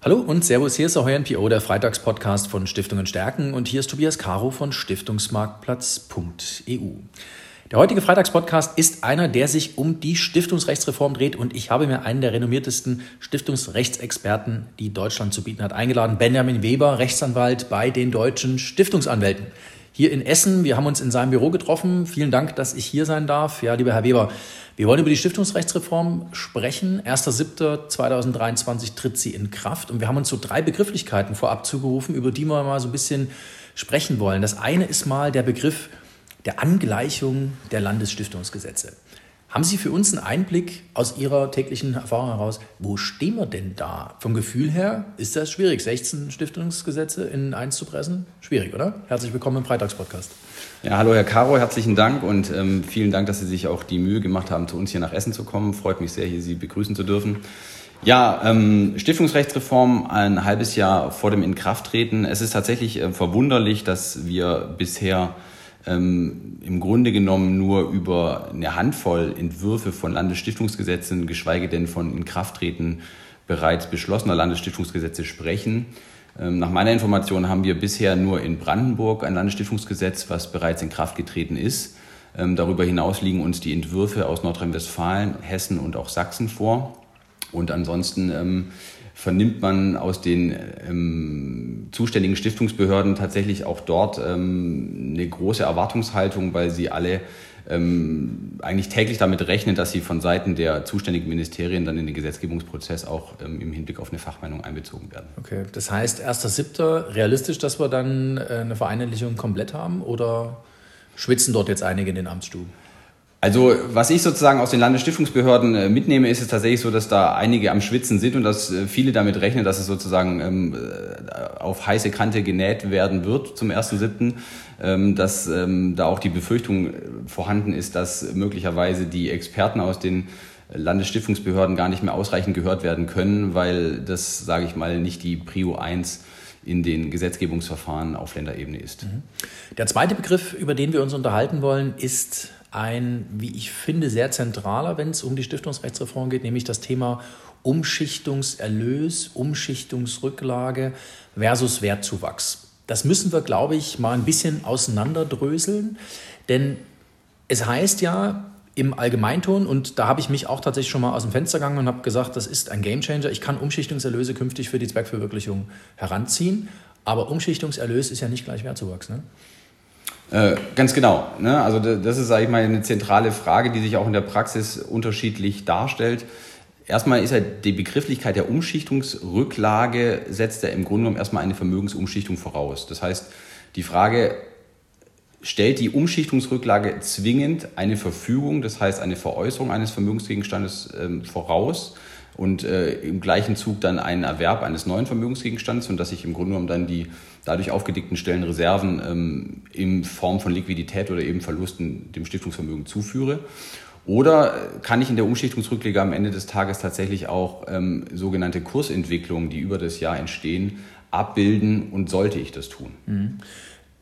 Hallo und Servus, hier ist auch euer NPO, der Freitagspodcast von Stiftungen stärken und hier ist Tobias Caro von Stiftungsmarktplatz.eu. Der heutige Freitagspodcast ist einer, der sich um die Stiftungsrechtsreform dreht und ich habe mir einen der renommiertesten Stiftungsrechtsexperten, die Deutschland zu bieten hat, eingeladen, Benjamin Weber, Rechtsanwalt bei den deutschen Stiftungsanwälten. Hier in Essen, wir haben uns in seinem Büro getroffen. Vielen Dank, dass ich hier sein darf. Ja, lieber Herr Weber, wir wollen über die Stiftungsrechtsreform sprechen. 1.7.2023 tritt sie in Kraft und wir haben uns so drei Begrifflichkeiten vorab zugerufen, über die wir mal so ein bisschen sprechen wollen. Das eine ist mal der Begriff der Angleichung der Landesstiftungsgesetze. Haben Sie für uns einen Einblick aus Ihrer täglichen Erfahrung heraus, wo stehen wir denn da? Vom Gefühl her ist das schwierig, 16 Stiftungsgesetze in eins zu pressen? Schwierig, oder? Herzlich willkommen im Freitagspodcast. Ja, hallo Herr Caro, herzlichen Dank und ähm, vielen Dank, dass Sie sich auch die Mühe gemacht haben, zu uns hier nach Essen zu kommen. Freut mich sehr, hier Sie begrüßen zu dürfen. Ja, ähm, Stiftungsrechtsreform ein halbes Jahr vor dem Inkrafttreten. Es ist tatsächlich äh, verwunderlich, dass wir bisher ähm, im Grunde genommen nur über eine Handvoll Entwürfe von Landesstiftungsgesetzen, geschweige denn von Inkrafttreten bereits beschlossener Landesstiftungsgesetze sprechen. Ähm, nach meiner Information haben wir bisher nur in Brandenburg ein Landesstiftungsgesetz, was bereits in Kraft getreten ist. Ähm, darüber hinaus liegen uns die Entwürfe aus Nordrhein-Westfalen, Hessen und auch Sachsen vor. Und ansonsten ähm, vernimmt man aus den ähm, zuständigen Stiftungsbehörden tatsächlich auch dort ähm, eine große Erwartungshaltung, weil sie alle ähm, eigentlich täglich damit rechnen, dass sie von Seiten der zuständigen Ministerien dann in den Gesetzgebungsprozess auch ähm, im Hinblick auf eine Fachmeinung einbezogen werden. Okay, das heißt 1.7. realistisch, dass wir dann äh, eine Vereinheitlichung komplett haben oder schwitzen dort jetzt einige in den Amtsstuben? Also was ich sozusagen aus den Landesstiftungsbehörden äh, mitnehme, ist es tatsächlich so, dass da einige am Schwitzen sind und dass äh, viele damit rechnen, dass es sozusagen ähm, äh, auf heiße Kante genäht werden wird zum 1.7., ähm, dass ähm, da auch die Befürchtung vorhanden ist, dass möglicherweise die Experten aus den Landesstiftungsbehörden gar nicht mehr ausreichend gehört werden können, weil das, sage ich mal, nicht die Prio 1 in den Gesetzgebungsverfahren auf Länderebene ist. Mhm. Der zweite Begriff, über den wir uns unterhalten wollen, ist ein, wie ich finde, sehr zentraler, wenn es um die Stiftungsrechtsreform geht, nämlich das Thema Umschichtungserlös, Umschichtungsrücklage versus Wertzuwachs. Das müssen wir, glaube ich, mal ein bisschen auseinanderdröseln, denn es heißt ja im Allgemeinton, und da habe ich mich auch tatsächlich schon mal aus dem Fenster gegangen und habe gesagt, das ist ein Gamechanger. Ich kann Umschichtungserlöse künftig für die Zweckverwirklichung heranziehen, aber Umschichtungserlös ist ja nicht gleich Wertzuwachs. Ne? Äh, ganz genau. Ne? Also das ist, sage ich mal, eine zentrale Frage, die sich auch in der Praxis unterschiedlich darstellt. Erstmal ist ja die Begrifflichkeit der Umschichtungsrücklage setzt ja im Grunde genommen erstmal eine Vermögensumschichtung voraus. Das heißt, die Frage, stellt die Umschichtungsrücklage zwingend eine Verfügung, das heißt eine Veräußerung eines Vermögensgegenstandes ähm, voraus und äh, im gleichen Zug dann einen Erwerb eines neuen Vermögensgegenstandes und dass ich im Grunde genommen dann die dadurch aufgedickten Stellen Reserven ähm, in Form von Liquidität oder eben Verlusten dem Stiftungsvermögen zuführe. Oder kann ich in der Umschichtungsrücklage am Ende des Tages tatsächlich auch ähm, sogenannte Kursentwicklungen, die über das Jahr entstehen, abbilden und sollte ich das tun? Mhm.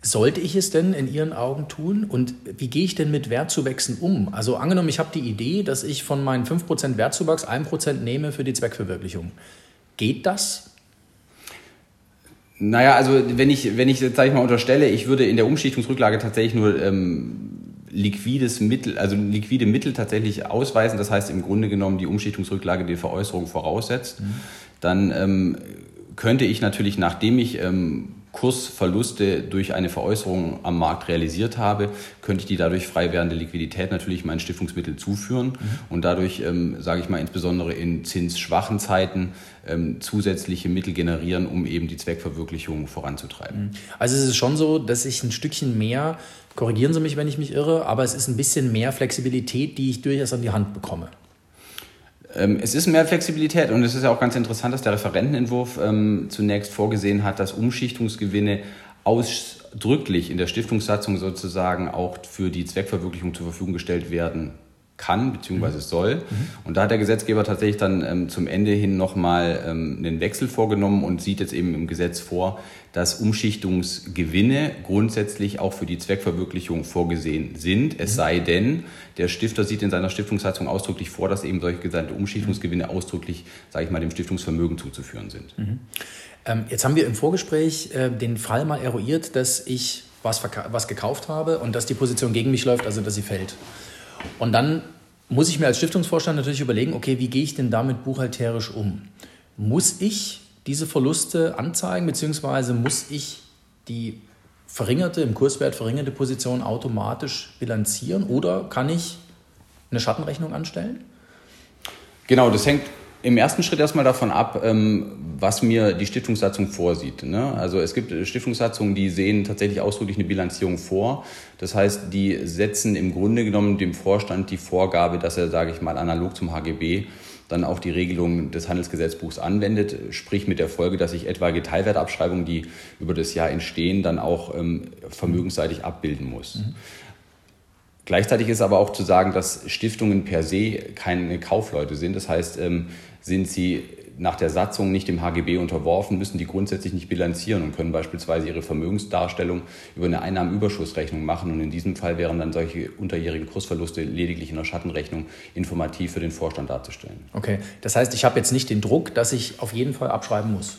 Sollte ich es denn in Ihren Augen tun? Und wie gehe ich denn mit Wertzuwächsen um? Also angenommen, ich habe die Idee, dass ich von meinen 5% Wertzuwachs 1% nehme für die Zweckverwirklichung. Geht das? Naja, also wenn ich, wenn ich jetzt, sag ich mal, unterstelle, ich würde in der Umschichtungsrücklage tatsächlich nur ähm, liquides Mittel, also liquide Mittel tatsächlich ausweisen, das heißt im Grunde genommen die Umschichtungsrücklage die Veräußerung voraussetzt, mhm. dann ähm, könnte ich natürlich, nachdem ich ähm, Kursverluste durch eine Veräußerung am Markt realisiert habe, könnte ich die dadurch frei werdende Liquidität natürlich meinen Stiftungsmitteln zuführen mhm. und dadurch, ähm, sage ich mal, insbesondere in zinsschwachen Zeiten ähm, zusätzliche Mittel generieren, um eben die Zweckverwirklichung voranzutreiben. Mhm. Also es ist schon so, dass ich ein Stückchen mehr, korrigieren Sie mich, wenn ich mich irre, aber es ist ein bisschen mehr Flexibilität, die ich durchaus an die Hand bekomme. Ähm, es ist mehr Flexibilität und es ist ja auch ganz interessant, dass der Referentenentwurf ähm, zunächst vorgesehen hat, dass Umschichtungsgewinne ausdrücklich in der Stiftungssatzung sozusagen auch für die Zweckverwirklichung zur Verfügung gestellt werden kann bzw. soll. Mhm. Und da hat der Gesetzgeber tatsächlich dann ähm, zum Ende hin nochmal ähm, einen Wechsel vorgenommen und sieht jetzt eben im Gesetz vor, dass Umschichtungsgewinne grundsätzlich auch für die Zweckverwirklichung vorgesehen sind. Es mhm. sei denn, der Stifter sieht in seiner Stiftungssatzung ausdrücklich vor, dass eben solche gesamte Umschichtungsgewinne ausdrücklich, sage ich mal, dem Stiftungsvermögen zuzuführen sind. Mhm. Ähm, jetzt haben wir im Vorgespräch äh, den Fall mal eruiert, dass ich was, was gekauft habe und dass die Position gegen mich läuft, also dass sie fällt. Und dann muss ich mir als Stiftungsvorstand natürlich überlegen, okay, wie gehe ich denn damit buchhalterisch um? Muss ich diese Verluste anzeigen, beziehungsweise muss ich die verringerte, im Kurswert verringerte Position automatisch bilanzieren oder kann ich eine Schattenrechnung anstellen? Genau, das hängt im ersten Schritt erstmal davon ab, ähm, was mir die Stiftungssatzung vorsieht. Ne? Also es gibt Stiftungssatzungen, die sehen tatsächlich ausdrücklich eine Bilanzierung vor. Das heißt, die setzen im Grunde genommen dem Vorstand die Vorgabe, dass er, sage ich mal, analog zum HGB dann auch die Regelungen des Handelsgesetzbuchs anwendet, sprich mit der Folge, dass ich etwaige Teilwertabschreibungen, die über das Jahr entstehen, dann auch ähm, vermögensseitig abbilden muss. Mhm. Gleichzeitig ist aber auch zu sagen, dass Stiftungen per se keine Kaufleute sind. Das heißt, ähm, sind sie nach der Satzung nicht dem HGB unterworfen, müssen die grundsätzlich nicht bilanzieren und können beispielsweise ihre Vermögensdarstellung über eine Einnahmenüberschussrechnung machen. Und in diesem Fall wären dann solche unterjährigen Kursverluste lediglich in der Schattenrechnung informativ für den Vorstand darzustellen. Okay, das heißt, ich habe jetzt nicht den Druck, dass ich auf jeden Fall abschreiben muss.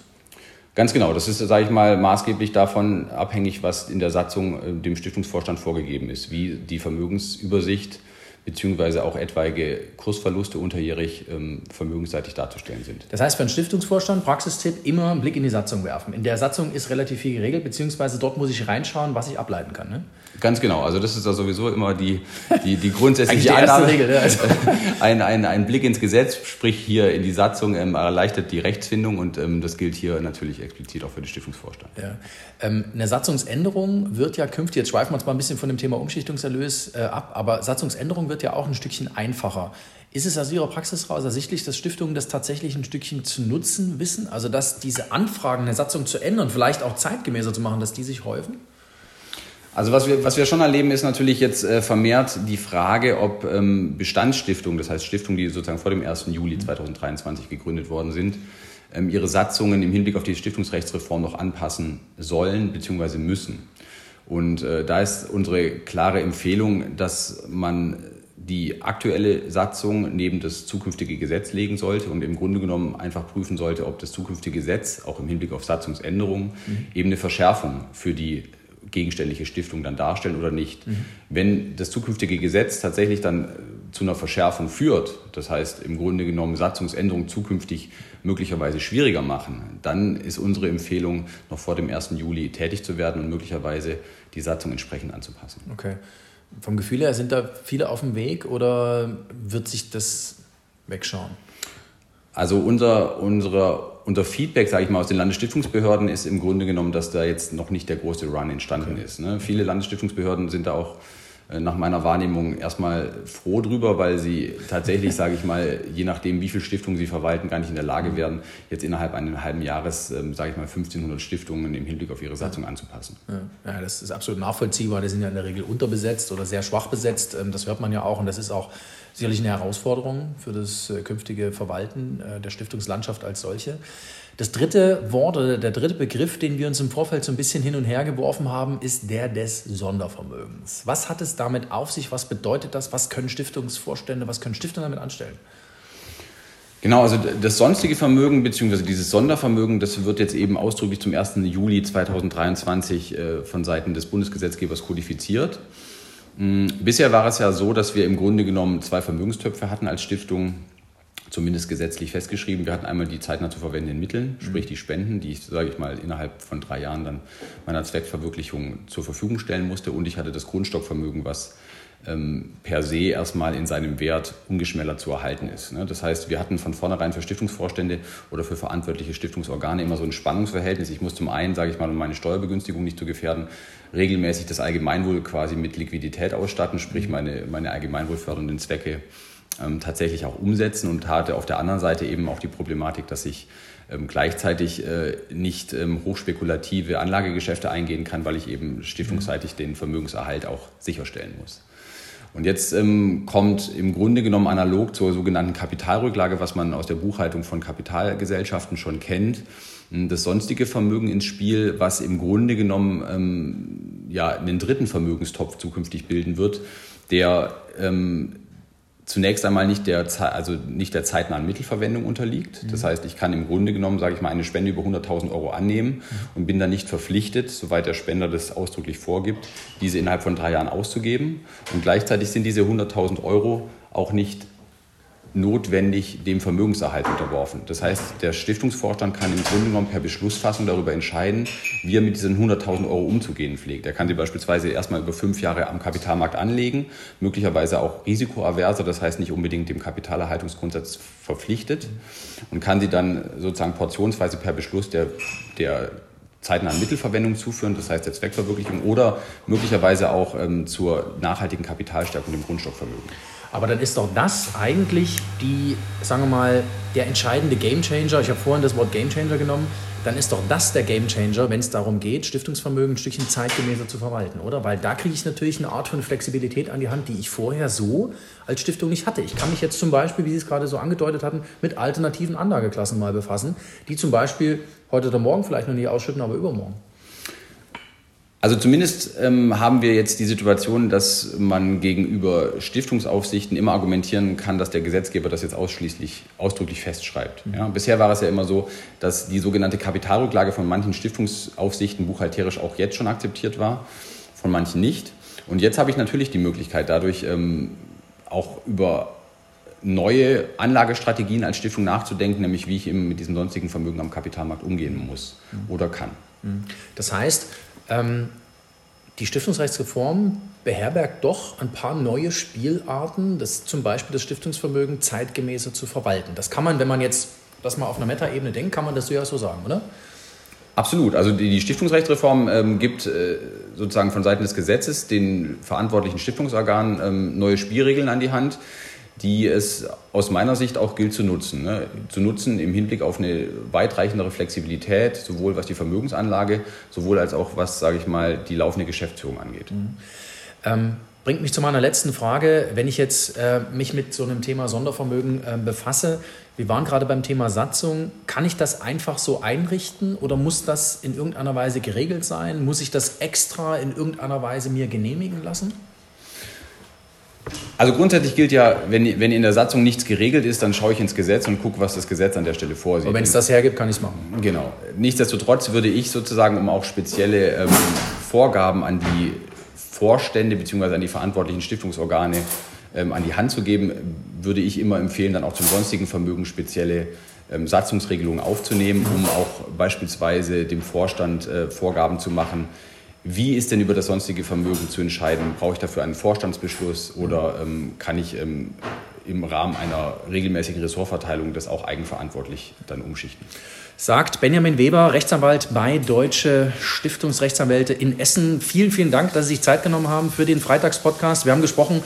Ganz genau. Das ist, sage ich mal, maßgeblich davon abhängig, was in der Satzung äh, dem Stiftungsvorstand vorgegeben ist, wie die Vermögensübersicht beziehungsweise auch etwaige Kursverluste unterjährig ähm, vermögensseitig darzustellen sind. Das heißt, für einen Stiftungsvorstand, Praxistipp, immer einen Blick in die Satzung werfen. In der Satzung ist relativ viel geregelt, beziehungsweise dort muss ich reinschauen, was ich ableiten kann. Ne? Ganz genau. Also das ist ja sowieso immer die, die, die grundsätzliche die Annahme. Regel, ja. Also ein, ein, ein Blick ins Gesetz, sprich hier in die Satzung, ähm, erleichtert die Rechtsfindung und ähm, das gilt hier natürlich explizit auch für den Stiftungsvorstand. Ja. Ähm, eine Satzungsänderung wird ja künftig, jetzt schweifen wir uns mal ein bisschen von dem Thema Umschichtungserlös äh, ab, aber Satzungsänderung wird wird ja auch ein Stückchen einfacher. Ist es aus Ihrer Praxis heraus ersichtlich, dass Stiftungen das tatsächlich ein Stückchen zu nutzen wissen? Also dass diese Anfragen der Satzung zu ändern, vielleicht auch zeitgemäßer zu machen, dass die sich häufen? Also was wir, was wir schon erleben, ist natürlich jetzt äh, vermehrt die Frage, ob ähm, Bestandsstiftungen, das heißt Stiftungen, die sozusagen vor dem 1. Juli 2023 gegründet worden sind, ähm, ihre Satzungen im Hinblick auf die Stiftungsrechtsreform noch anpassen sollen bzw. müssen. Und äh, da ist unsere klare Empfehlung, dass man die aktuelle Satzung neben das zukünftige Gesetz legen sollte und im Grunde genommen einfach prüfen sollte, ob das zukünftige Gesetz auch im Hinblick auf Satzungsänderungen mhm. eben eine Verschärfung für die gegenständliche Stiftung dann darstellen oder nicht. Mhm. Wenn das zukünftige Gesetz tatsächlich dann zu einer Verschärfung führt, das heißt im Grunde genommen Satzungsänderungen zukünftig möglicherweise schwieriger machen, dann ist unsere Empfehlung, noch vor dem 1. Juli tätig zu werden und möglicherweise die Satzung entsprechend anzupassen. Okay. Vom Gefühl her, sind da viele auf dem Weg oder wird sich das wegschauen? Also unser, unsere, unser Feedback, sage ich mal, aus den Landesstiftungsbehörden ist im Grunde genommen, dass da jetzt noch nicht der große Run entstanden okay. ist. Ne? Viele Landesstiftungsbehörden sind da auch nach meiner Wahrnehmung erstmal froh drüber, weil sie tatsächlich, sage ich mal, je nachdem, wie viele Stiftungen sie verwalten, gar nicht in der Lage werden, jetzt innerhalb eines halben Jahres, ähm, sage ich mal, 1500 Stiftungen im Hinblick auf ihre Satzung anzupassen. Ja. ja, das ist absolut nachvollziehbar. Die sind ja in der Regel unterbesetzt oder sehr schwach besetzt. Ähm, das hört man ja auch und das ist auch sicherlich eine Herausforderung für das äh, künftige Verwalten äh, der Stiftungslandschaft als solche. Das dritte Wort oder der dritte Begriff, den wir uns im Vorfeld so ein bisschen hin und her geworfen haben, ist der des Sondervermögens. Was hat es damit auf sich? Was bedeutet das? Was können Stiftungsvorstände, was können Stiftungen damit anstellen? Genau, also das sonstige Vermögen bzw. dieses Sondervermögen, das wird jetzt eben ausdrücklich zum 1. Juli 2023 äh, von Seiten des Bundesgesetzgebers kodifiziert. Mm, bisher war es ja so, dass wir im Grunde genommen zwei Vermögenstöpfe hatten als Stiftung zumindest gesetzlich festgeschrieben. Wir hatten einmal die zeitnah zu verwendenden Mittel, sprich die Spenden, die ich, sage ich mal, innerhalb von drei Jahren dann meiner Zweckverwirklichung zur Verfügung stellen musste. Und ich hatte das Grundstockvermögen, was ähm, per se erstmal in seinem Wert ungeschmälert zu erhalten ist. Ne? Das heißt, wir hatten von vornherein für Stiftungsvorstände oder für verantwortliche Stiftungsorgane immer so ein Spannungsverhältnis. Ich muss zum einen, sage ich mal, um meine Steuerbegünstigung nicht zu gefährden, regelmäßig das Allgemeinwohl quasi mit Liquidität ausstatten, sprich meine, meine allgemeinwohlfördernden Zwecke tatsächlich auch umsetzen und hatte auf der anderen Seite eben auch die Problematik, dass ich ähm, gleichzeitig äh, nicht ähm, hochspekulative Anlagegeschäfte eingehen kann, weil ich eben stiftungsseitig den Vermögenserhalt auch sicherstellen muss. Und jetzt ähm, kommt im Grunde genommen analog zur sogenannten Kapitalrücklage, was man aus der Buchhaltung von Kapitalgesellschaften schon kennt, das sonstige Vermögen ins Spiel, was im Grunde genommen ähm, ja, einen dritten Vermögenstopf zukünftig bilden wird, der ähm, zunächst einmal nicht der, also nicht der zeitnahen Mittelverwendung unterliegt. Das heißt, ich kann im Grunde genommen, sage ich mal, eine Spende über 100.000 Euro annehmen und bin dann nicht verpflichtet, soweit der Spender das ausdrücklich vorgibt, diese innerhalb von drei Jahren auszugeben. Und gleichzeitig sind diese 100.000 Euro auch nicht notwendig dem Vermögenserhalt unterworfen. Das heißt, der Stiftungsvorstand kann im Grunde genommen per Beschlussfassung darüber entscheiden, wie er mit diesen 100.000 Euro umzugehen pflegt. Er kann sie beispielsweise erstmal über fünf Jahre am Kapitalmarkt anlegen, möglicherweise auch risikoaverser, das heißt nicht unbedingt dem Kapitalerhaltungsgrundsatz verpflichtet und kann sie dann sozusagen portionsweise per Beschluss der, der zeitnahen Mittelverwendung zuführen, das heißt der Zweckverwirklichung oder möglicherweise auch ähm, zur nachhaltigen Kapitalstärkung dem Grundstockvermögen. Aber dann ist doch das eigentlich die, sagen wir mal, der entscheidende Gamechanger. Ich habe vorhin das Wort Gamechanger genommen. Dann ist doch das der Gamechanger, wenn es darum geht, Stiftungsvermögen ein Stückchen zeitgemäßer zu verwalten, oder? Weil da kriege ich natürlich eine Art von Flexibilität an die Hand, die ich vorher so als Stiftung nicht hatte. Ich kann mich jetzt zum Beispiel, wie Sie es gerade so angedeutet hatten, mit alternativen Anlageklassen mal befassen, die zum Beispiel heute oder morgen vielleicht noch nicht ausschütten, aber übermorgen. Also zumindest ähm, haben wir jetzt die Situation, dass man gegenüber Stiftungsaufsichten immer argumentieren kann, dass der Gesetzgeber das jetzt ausschließlich ausdrücklich festschreibt. Ja, bisher war es ja immer so, dass die sogenannte Kapitalrücklage von manchen Stiftungsaufsichten buchhalterisch auch jetzt schon akzeptiert war, von manchen nicht. Und jetzt habe ich natürlich die Möglichkeit, dadurch ähm, auch über neue Anlagestrategien als Stiftung nachzudenken, nämlich wie ich eben mit diesem sonstigen Vermögen am Kapitalmarkt umgehen muss oder kann. Das heißt, ähm, die Stiftungsrechtsreform beherbergt doch ein paar neue Spielarten, das zum Beispiel das Stiftungsvermögen zeitgemäßer zu verwalten. Das kann man, wenn man jetzt das mal auf einer Meta-Ebene denkt, kann man das ja so sagen, oder? Absolut. Also die, die Stiftungsrechtsreform ähm, gibt äh, sozusagen von Seiten des Gesetzes den verantwortlichen Stiftungsorganen ähm, neue Spielregeln an die Hand die es aus meiner Sicht auch gilt zu nutzen. Ne? Zu nutzen im Hinblick auf eine weitreichendere Flexibilität, sowohl was die Vermögensanlage, sowohl als auch was, sage ich mal, die laufende Geschäftsführung angeht. Mhm. Ähm, bringt mich zu meiner letzten Frage. Wenn ich jetzt äh, mich mit so einem Thema Sondervermögen äh, befasse, wir waren gerade beim Thema Satzung. Kann ich das einfach so einrichten oder muss das in irgendeiner Weise geregelt sein? Muss ich das extra in irgendeiner Weise mir genehmigen lassen? Also grundsätzlich gilt ja, wenn, wenn in der Satzung nichts geregelt ist, dann schaue ich ins Gesetz und gucke, was das Gesetz an der Stelle vorsieht. Aber wenn es das hergibt, kann ich es machen. Genau. Nichtsdestotrotz würde ich sozusagen, um auch spezielle ähm, Vorgaben an die Vorstände bzw. an die verantwortlichen Stiftungsorgane ähm, an die Hand zu geben, würde ich immer empfehlen, dann auch zum sonstigen Vermögen spezielle ähm, Satzungsregelungen aufzunehmen, um auch beispielsweise dem Vorstand äh, Vorgaben zu machen, wie ist denn über das sonstige Vermögen zu entscheiden? Brauche ich dafür einen Vorstandsbeschluss oder ähm, kann ich ähm, im Rahmen einer regelmäßigen Ressortverteilung das auch eigenverantwortlich dann umschichten? Sagt Benjamin Weber, Rechtsanwalt bei Deutsche Stiftungsrechtsanwälte in Essen. Vielen, vielen Dank, dass Sie sich Zeit genommen haben für den Freitagspodcast. Wir haben gesprochen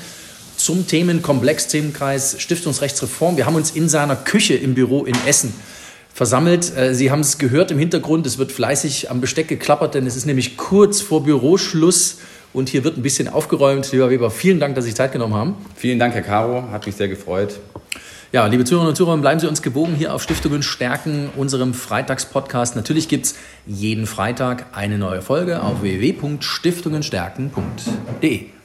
zum Themenkomplex, Themenkreis Stiftungsrechtsreform. Wir haben uns in seiner Küche im Büro in Essen versammelt. Äh, Sie haben es gehört im Hintergrund, es wird fleißig am Besteck geklappert, denn es ist nämlich kurz vor Büroschluss und hier wird ein bisschen aufgeräumt. Lieber Weber, vielen Dank, dass Sie sich Zeit genommen haben. Vielen Dank, Herr Caro, hat mich sehr gefreut. Ja, liebe Zuhörerinnen und Zuhörer, bleiben Sie uns gewogen hier auf Stiftungen stärken, unserem Freitagspodcast. Natürlich gibt es jeden Freitag eine neue Folge auf www.stiftungenstärken.de.